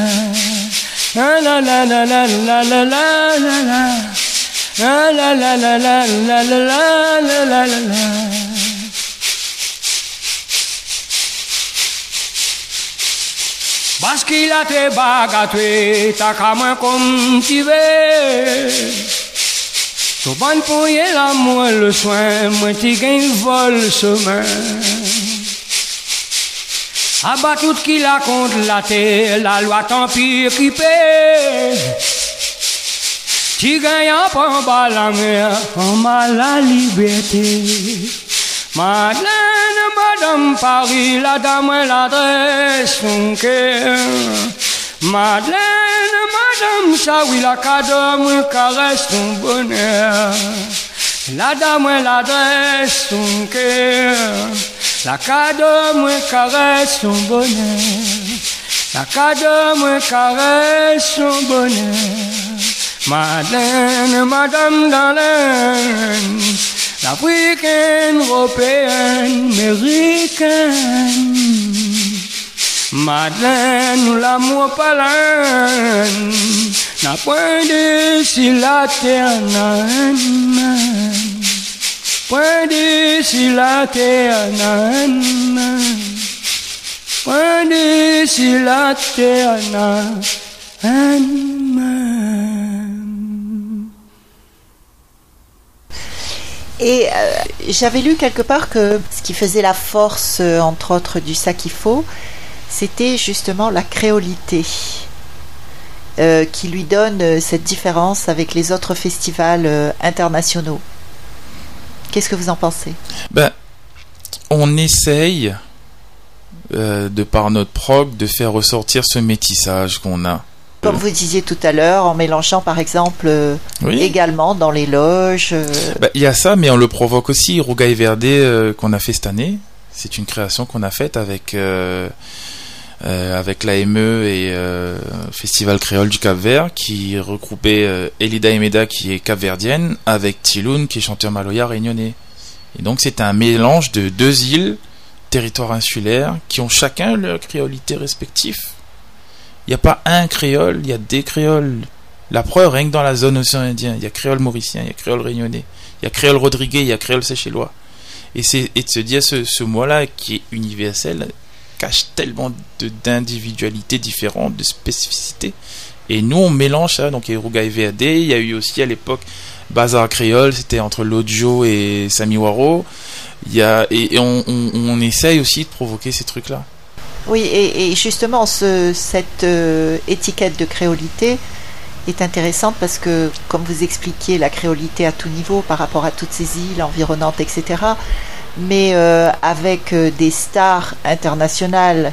La la la la la la la la la la La la la la la la la la la la la Parce qu'il a te bagatoué, ta comme ban pou ye la mwen le soin, mwen ti gen vol semen. Aba tout ki la kont la te, la loi tant pis équipé. Ti gen yan pan ba la mer, en ma la liberté. Madeleine, Madame Paris, la dame l'adresse son cœur. Madeleine, Madame, ça oui, la cadome caresse ton bonheur. La dame, l'adresse son cœur. La cadome caresse son bonheur. La cadome caresse son bonheur. Madeleine, Madame Dallène, l'africaine, européenne, américaine. Madeleine, l'amour palin, n'a point de si la terre n'a si la terre n'a un main. Point de si la terre. Et euh, j'avais lu quelque part que ce qui faisait la force, euh, entre autres, du Sakifo, c'était justement la créolité. euh, qui lui donne cette différence avec les autres festivals internationaux. Qu'est-ce que vous en pensez? Ben, on essaye, euh, de par notre prog, de faire ressortir ce métissage qu'on a. Comme vous disiez tout à l'heure, en mélangeant par exemple euh, Oui. également dans les loges. euh, Ben, Il y a ça, mais on le provoque aussi. Rougail Verde euh, qu'on a fait cette année, c'est une création qu'on a faite avec avec l'AME et euh, Festival Créole du Cap Vert qui regroupait euh, Elida Emeda qui est capverdienne avec Tiloun qui est chanteur maloya réunionnais. Et donc c'est un mélange de deux îles, territoires insulaires, qui ont chacun leur créolité respective. Il n'y a pas un créole, il y a des créoles. La preuve, rien que dans la zone océan Indien, il y a créole mauricien, il y a créole réunionnais, il y a créole rodriguais, il y a créole séchellois. Et, c'est, de se dire ce, ce mot-là qui est universel cache tellement d'individualités différentes, de spécificités. Et nous, on mélange ça. Donc, il y a eu Rougail VAD, il y a eu aussi à l'époque Bazar Créole, c'était entre Lojo et Sami Waro. Il y a, et, et on, essaye aussi de provoquer ces trucs-là. Oui, et, et justement, ce- cette euh, étiquette de créolité est intéressante parce que, comme vous expliquiez, la créolité à tout niveau par rapport à toutes ces îles environnantes, etc., mais euh, avec euh, des stars internationales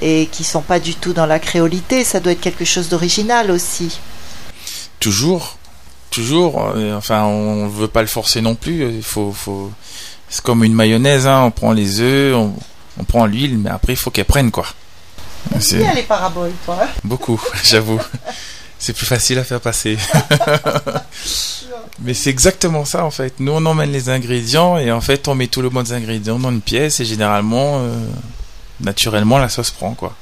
et qui sont pas du tout dans la créolité, ça doit être quelque chose d'original aussi. toujours, toujours. euh, enfin, on veut pas le forcer non plus. Il faut, faut. C'est comme une mayonnaise, hein. On prend les œufs, on, on prend l'huile, mais après il faut qu'elle prenne quoi. C'est Bien les paraboles, toi? hein beaucoup, [LAUGHS] j'avoue. C'est plus facile à faire passer. [LAUGHS] [LAUGHS] Mais c'est exactement ça en fait. Nous on emmène les ingrédients et en fait on met tout le monde des ingrédients dans une pièce et généralement, euh, naturellement la sauce prend quoi.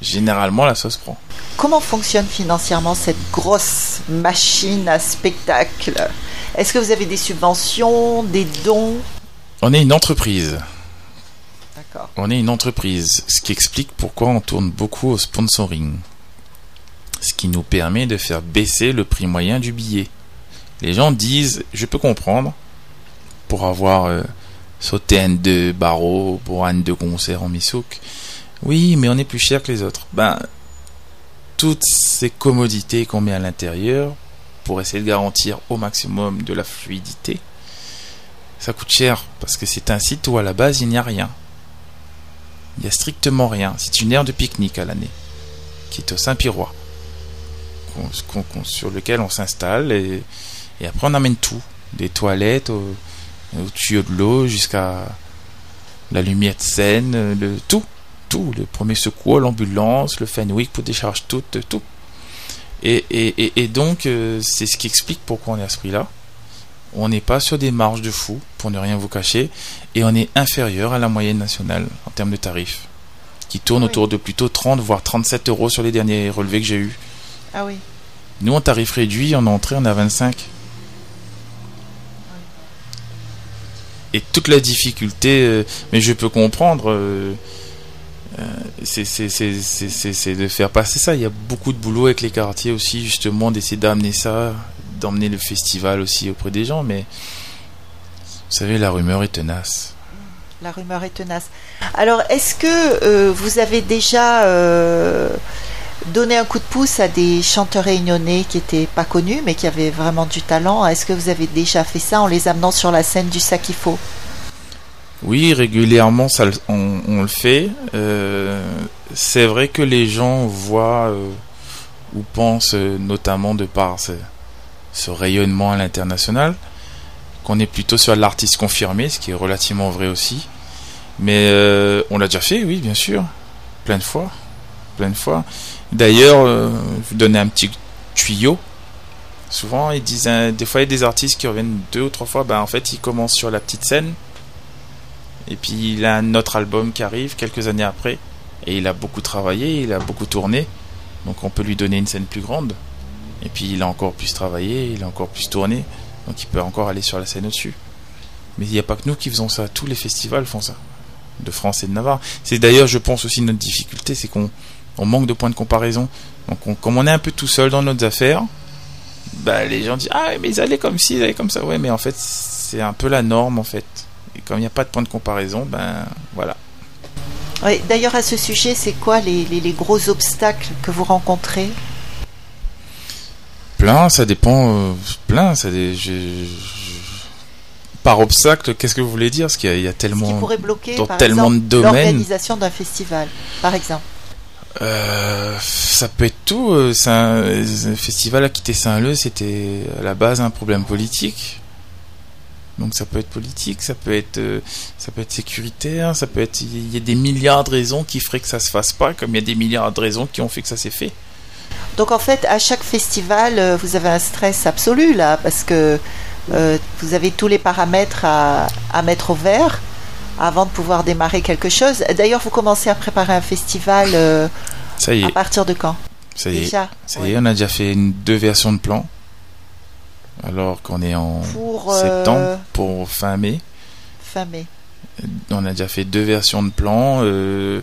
Généralement la sauce prend. Comment fonctionne financièrement cette grosse machine à spectacle? Est-ce que vous avez des subventions, des dons? On est une entreprise. D'accord. On est une entreprise, ce qui explique pourquoi on tourne beaucoup au sponsoring. Ce qui nous permet de faire baisser le prix moyen du billet. Les gens disent, je peux comprendre, pour avoir euh, sauté un de barreau, pour un de concert en Misouk. Oui, mais on est plus cher que les autres. Ben, toutes ces commodités qu'on met à l'intérieur, pour essayer de garantir au maximum de la fluidité, ça coûte cher, parce que c'est un site où à la base il n'y a rien. Il n'y a strictement rien. C'est une aire de pique-nique à l'année, qui est au Saint-Pirois, sur lequel on s'installe et, et après on amène tout, des toilettes au, au tuyau de l'eau jusqu'à la lumière de scène, le tout, tout, le premier secours, l'ambulance, le Fenwick pour décharge tout, euh, tout. Et, et, et, et donc euh, c'est ce qui explique pourquoi on est à ce prix-là. On n'est pas sur des marges de fou, pour ne rien vous cacher, et on est inférieur à la moyenne nationale en termes de tarifs, qui tourne Oui. autour de plutôt 30 voire 37 euros sur les derniers relevés que j'ai eus. Ah oui. Nous, en tarif réduit, en entrée, on est à 25. Et toute la difficulté, euh, mais je peux comprendre, euh, euh, c'est- de faire passer ça. Il y a beaucoup de boulot avec les quartiers aussi, justement, d'essayer d'amener ça, d'emmener le festival aussi auprès des gens, mais vous savez, la rumeur est tenace. La rumeur est tenace. Alors, est-ce que vous avez déjà donné un coup de pouce à des chanteurs réunionnais qui n'étaient pas connus, mais qui avaient vraiment du talent Est-ce que vous avez déjà fait ça en les amenant sur la scène du Sakifo Oui, régulièrement, on, le fait. Euh, c'est vrai que les gens voient euh, ou pensent, euh, notamment de par ce, rayonnement à l'international, qu'on est plutôt sur l'artiste confirmé, ce qui est relativement vrai aussi. Mais on l'a déjà fait, oui, bien sûr, plein de fois, plein de fois. D'ailleurs, euh, je vous donner un petit tuyau. Souvent, ils disent, des fois, il y a des artistes qui reviennent deux ou trois fois. Ben, en fait, ils commencent sur la petite scène. Et puis il a un autre album qui arrive quelques années après. Et il a beaucoup travaillé, il a beaucoup tourné. Donc on peut lui donner une scène plus grande. Et puis il a encore plus travaillé, il a encore plus tourné. Donc il peut encore aller sur la scène au-dessus. Mais il n'y a pas que nous qui faisons ça. Tous les festivals font ça. De France et de Navarre. C'est d'ailleurs, je pense aussi, notre difficulté, c'est qu'on on manque de points de comparaison. Donc on- comme on est un peu tout seul dans nos affaires, bah, les gens disent Ah, mais ils allaient comme ci, ils allaient comme ça. Ouais, mais en fait, c'est un peu la norme en fait. Et comme il n'y a pas de point de comparaison, ben voilà. Oui, D'ailleurs, à ce sujet, c'est quoi les, les- les gros obstacles que vous rencontrez? Plein, ça dépend. euh, plein, ça dé- je- je- Par obstacle, qu'est-ce que vous voulez dire? Parce qu'il y a, y a Ce qui tellement. pourrait bloquer, dans par tellement exemple, de domaines. l'organisation d'un festival, par exemple Euh, ça peut être tout. euh, c'est un- festival à quitter Saint-Leu, c'était à la base un problème politique. Donc ça peut être politique, ça peut être, euh, ça peut être sécuritaire, ça peut être. Il y a des milliards de raisons qui feraient que ça se fasse pas, comme il y a des milliards de raisons qui ont fait que ça s'est fait. Donc en fait, à chaque festival, euh, vous avez un stress absolu là, parce que euh, vous avez tous les paramètres à mettre au vert avant de pouvoir démarrer quelque chose. D'ailleurs, vous commencez à préparer un festival euh, Ça y à est, partir de quand ça y est. Déjà Ça Ouais. y est, on a déjà fait une, deux versions de plan. Alors qu'on est en Pour euh, septembre pour fin mai. fin mai. On a déjà fait deux versions de plan. euh,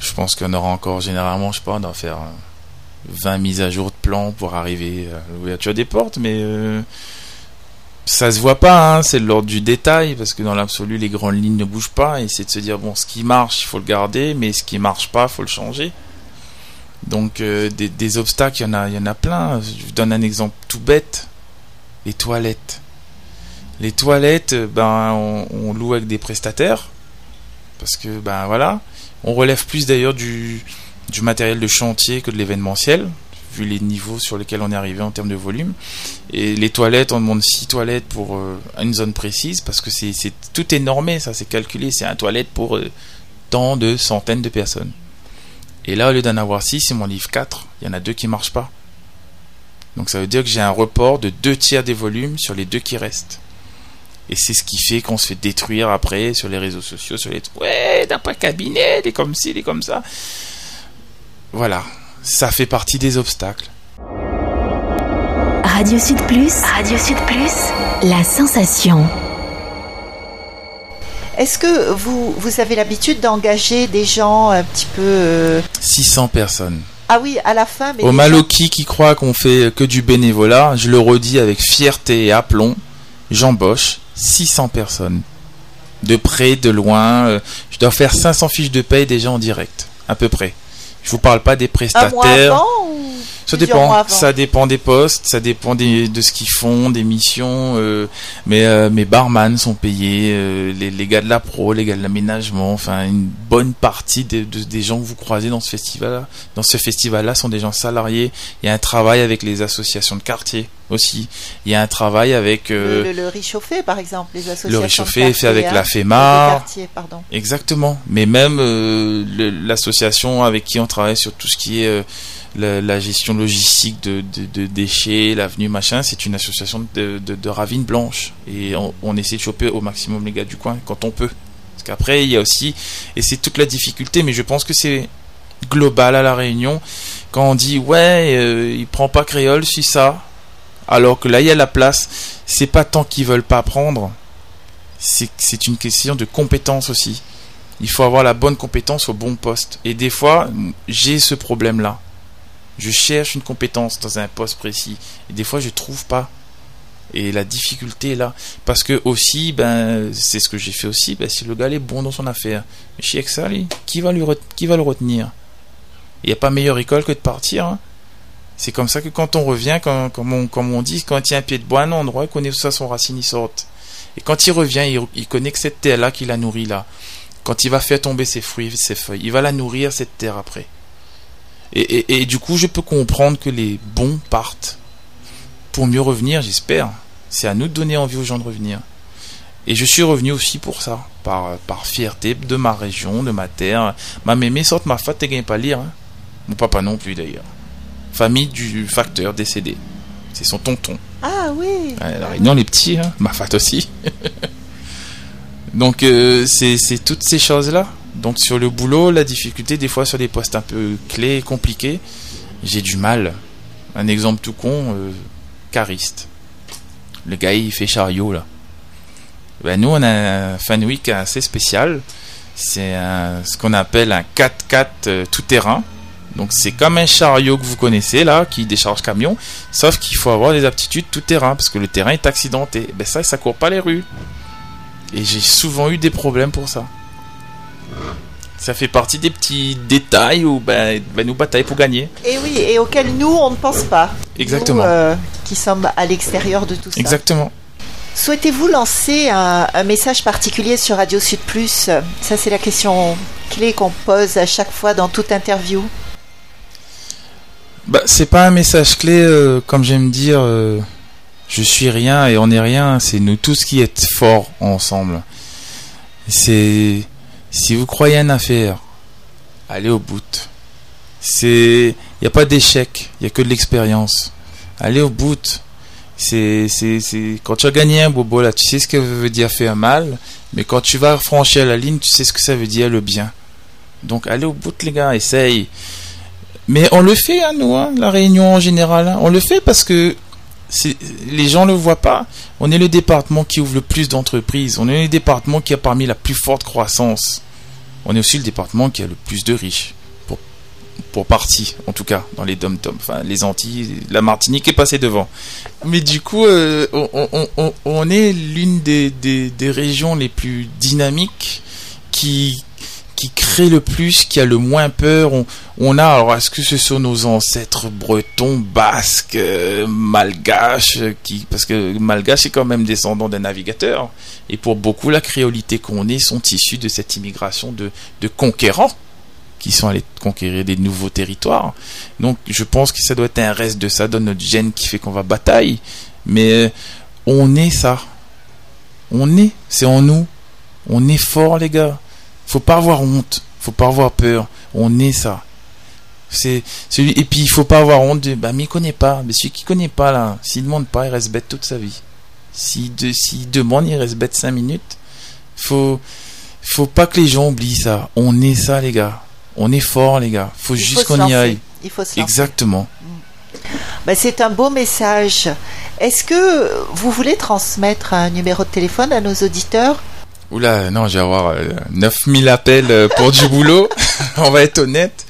je pense qu'on aura encore généralement, je sais pas, on doit faire euh, 20 mises à jour de plan pour arriver à l'ouverture des portes, mais ça se voit pas, hein, c'est de l'ordre du détail, parce que dans l'absolu, les grandes lignes ne bougent pas, et c'est de se dire, bon, ce qui marche, il faut le garder, mais ce qui marche pas, il faut le changer. Donc, euh, des, des obstacles, il y, en a, y en a plein. Je vous donne un exemple tout bête. Les toilettes. Les toilettes, euh, ben, on, on loue avec des prestataires, parce que, ben voilà. On relève plus d'ailleurs du, du matériel de chantier que de l'événementiel, vu les niveaux sur lesquels on est arrivé en termes de volume. Et les toilettes, on demande 6 toilettes pour euh, une zone précise, parce que c'est, c'est tout est ça c'est calculé, c'est un toilette pour euh, tant de centaines de personnes. Et là, au lieu d'en avoir 6, si mon livre 4, il y en a deux qui marchent pas. Donc ça veut dire que j'ai un report de deux tiers des volumes sur les deux qui restent. Et c'est ce qui fait qu'on se fait détruire après sur les réseaux sociaux, sur les ouais, t'as pas cabinet, il est comme ci, il est comme ça. Voilà, ça fait partie des obstacles. Radio Sud Plus, Radio Sud Plus, la sensation. Est-ce que vous, vous avez l'habitude d'engager des gens un petit peu... 600 euh, personnes. Ah oui, à la fin. Mais Au Maloki qui croit qu'on fait que du bénévolat, je le redis avec fierté et aplomb, j'embauche 600 personnes. De près, de loin. Euh, je dois faire 500 fiches de paye déjà en direct, à peu près. Je vous parle pas des prestataires. Ça dépend. Ça dépend des postes, ça dépend de ce qu'ils font, des missions. Euh, mais euh, mes barman sont payés, euh, les, gars de la pro, les gars de l'aménagement. Enfin, une bonne partie des gens que vous croisez dans ce festival, dans ce festival-là, sont des gens salariés. Il y a un travail avec les associations de quartier aussi. Il y a un travail avec le, le, réchauffé, par exemple, les associations. Le réchauffé est fait avec la hein, FEMA. Exactement. Mais même l'association avec qui on travaille sur tout ce qui est la, gestion logistique de, déchets, l'avenue machin, c'est une association de, de, ravines blanches. Et on, essaie de choper au maximum les gars du coin quand on peut. Parce qu'après, il y a aussi, et c'est toute la difficulté, mais je pense que c'est global à la Réunion, quand on dit ouais, euh, il prend pas créole, si ça, alors que là il y a la place, c'est pas tant qu'ils veulent pas apprendre, c'est une question de compétence aussi. Il faut avoir la bonne compétence au bon poste. Et des fois, j'ai ce problème-là. Je cherche une compétence dans un poste précis. Et des fois, je trouve pas. Et la difficulté est là. Parce que aussi, ben, c'est ce que j'ai fait aussi. Ben, si le gars est bon dans son affaire, mais chez ça, qui va, lui qui va le retenir? Il n'y a pas meilleure école que de partir. Hein. C'est comme ça que quand on revient, comme, on, dit, quand il y a un pied de bois à un endroit, il connaît ça, son racine, il saute. Et quand il revient, il, il connaît que cette terre-là qui la nourrit là. Quand il va faire tomber ses fruits, ses feuilles, il va la nourrir, cette terre après. Et, du coup, je peux comprendre que les bons partent pour mieux revenir, j'espère. C'est à nous de donner envie aux gens de revenir. Et je suis revenu aussi pour ça, par, par fierté de ma région, de ma terre. Ma mémé sorte ma fat, t'es pas lire. Hein. Mon papa non plus d'ailleurs. Famille du facteur décédé. C'est son tonton. Ah oui. la Réunion, les petits, hein. ma fat aussi. [LAUGHS] Donc euh, c'est toutes ces choses-là donc sur le boulot, la difficulté des fois sur des postes un peu clés, compliqués, j'ai du mal. Un exemple tout con, euh, cariste. Le gars il fait chariot là. Ben, nous on a un fan week assez spécial. C'est ce qu'on appelle un 4x4 euh, tout terrain. Donc c'est comme un chariot que vous connaissez là, qui décharge camion, sauf qu'il faut avoir des aptitudes tout terrain, parce que le terrain est accidenté. Ben ça, ça court pas les rues. Et j'ai souvent eu des problèmes pour ça. Ça fait partie des petits détails où ben, ben, nous bataillons pour gagner. Et oui, et auxquels nous, on ne pense pas. Exactement. Nous, euh, qui sommes à l'extérieur de tout ça. Exactement. Souhaitez-vous lancer un, message particulier sur Radio Sud Plus? Ça, c'est la question clé qu'on pose à chaque fois dans toute interview. Bah, c'est pas un message clé, euh, comme j'aime dire, euh, je suis rien et on est rien, c'est nous tous qui êtes forts ensemble. C'est si vous croyez en affaire, allez au bout. C'est, il n'y a pas d'échec, il n'y a que de l'expérience. Allez au bout. C'est, c'est, quand tu as gagné un bobo là, tu sais ce que veut dire faire mal, mais quand tu vas franchir la ligne, tu sais ce que ça veut dire le bien. Donc allez au bout les gars, essaye. Mais on le fait à nous, hein, la réunion en général. Hein. On le fait parce que les gens ne le voient pas. On est le département qui ouvre le plus d'entreprises. On est le département qui a parmi la plus forte croissance. On est aussi le département qui a le plus de riches. Pour, pour partie, en tout cas, dans les dom Enfin, les Antilles, la Martinique est passée devant. Mais du coup, euh, on, est l'une des, des régions les plus dynamiques qui, qui crée le plus, qui a le moins peur. On, a, alors est-ce que ce sont nos ancêtres bretons, basques, euh, malgaches, qui, parce que malgache est quand même descendant d'un navigateur. Et pour beaucoup, la créolité qu'on est sont issus de cette immigration de, conquérants qui sont allés conquérir des nouveaux territoires. Donc je pense que ça doit être un reste de ça dans notre gène qui fait qu'on va bataille. Mais euh, on est ça. On est, c'est en nous. On est fort les gars faut pas avoir honte, faut pas avoir peur. On est ça. C'est celui et puis il faut pas avoir honte de bah mais il connaît pas, mais celui qui connaît pas là, s'il demande pas, il reste bête toute sa vie. S'il de, s'il demande, il reste bête 5 minutes. Faut faut pas que les gens oublient ça. On est ça les gars. On est fort les gars. Faut Il juste faut qu'on y aille. Il faut se. Exactement. Ben, c'est un beau message. Est-ce que vous voulez transmettre un numéro de téléphone à nos auditeurs? Oula, non, je vais avoir euh, 9000 appels euh, pour du boulot. [LAUGHS] on va être honnête.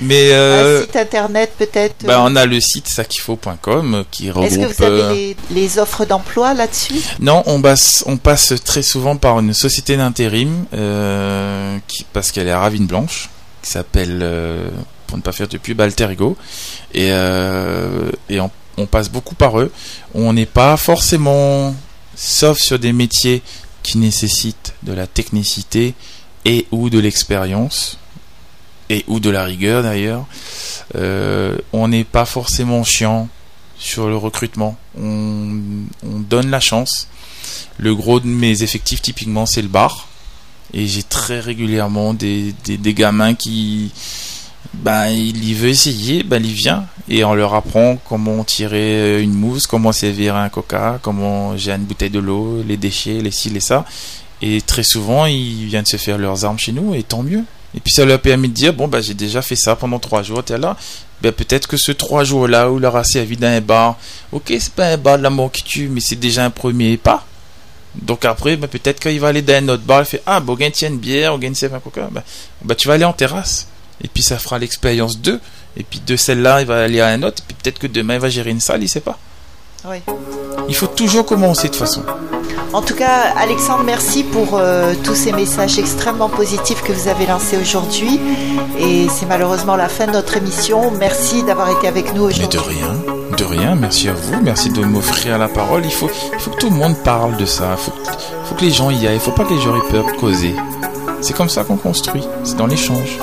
Mais euh, Un site internet peut-être bah, euh, on a le site sakifo.com euh, qui Est-ce regroupe. que vous avez les, les offres d'emploi là-dessus? Non, on passe, on passe très souvent par une société d'intérim euh, qui, parce qu'elle est à Ravine Blanche, qui s'appelle, euh, pour ne pas faire de pub, Alter Ego. Et, et on, on passe beaucoup par eux. On n'est pas forcément, sauf sur des métiers qui nécessitent de la technicité et ou de l'expérience et ou de la rigueur d'ailleurs. Euh, on n'est pas forcément chiant sur le recrutement. On, on donne la chance. Le gros de mes effectifs, typiquement, c'est le bar. Et j'ai très régulièrement des, des gamins qui, ben, il y veut essayer, ben, il vient. Et on leur apprend comment tirer une mousse, comment servir un coca, comment j'ai une bouteille de l'eau, les déchets, les ci, les ça. Et très souvent, ils viennent se faire leurs armes chez nous, et tant mieux. Et puis ça leur a permis de dire, bon, ben, j'ai déjà fait ça pendant trois jours, t'es là. Ben, peut-être que ce trois jours-là où leur a servi dans un bar, ok, c'est pas un bar de la mort qui tue, mais c'est déjà un premier pas. Donc après, ben, peut-être qu'il va aller dans un autre bar, il fait, ah, bon, gagne une bière, ou gagne un coca, ben, ben, tu vas aller en terrasse. Et puis ça fera l'expérience 2. Et puis de celle-là, il va aller à un autre. Et puis peut-être que demain, il va gérer une salle, il sait pas. Oui. Il faut toujours commencer de toute façon. En tout cas, Alexandre, merci pour euh, tous ces messages extrêmement positifs que vous avez lancés aujourd'hui. Et c'est malheureusement la fin de notre émission. Merci d'avoir été avec nous Mais aujourd'hui. de rien, de rien, merci à vous, merci de m'offrir la parole. Il faut, il faut que tout le monde parle de ça, il faut, que- faut que les gens y aillent, il faut pas que les gens aient peur de causer. C'est comme ça qu'on construit, c'est dans l'échange.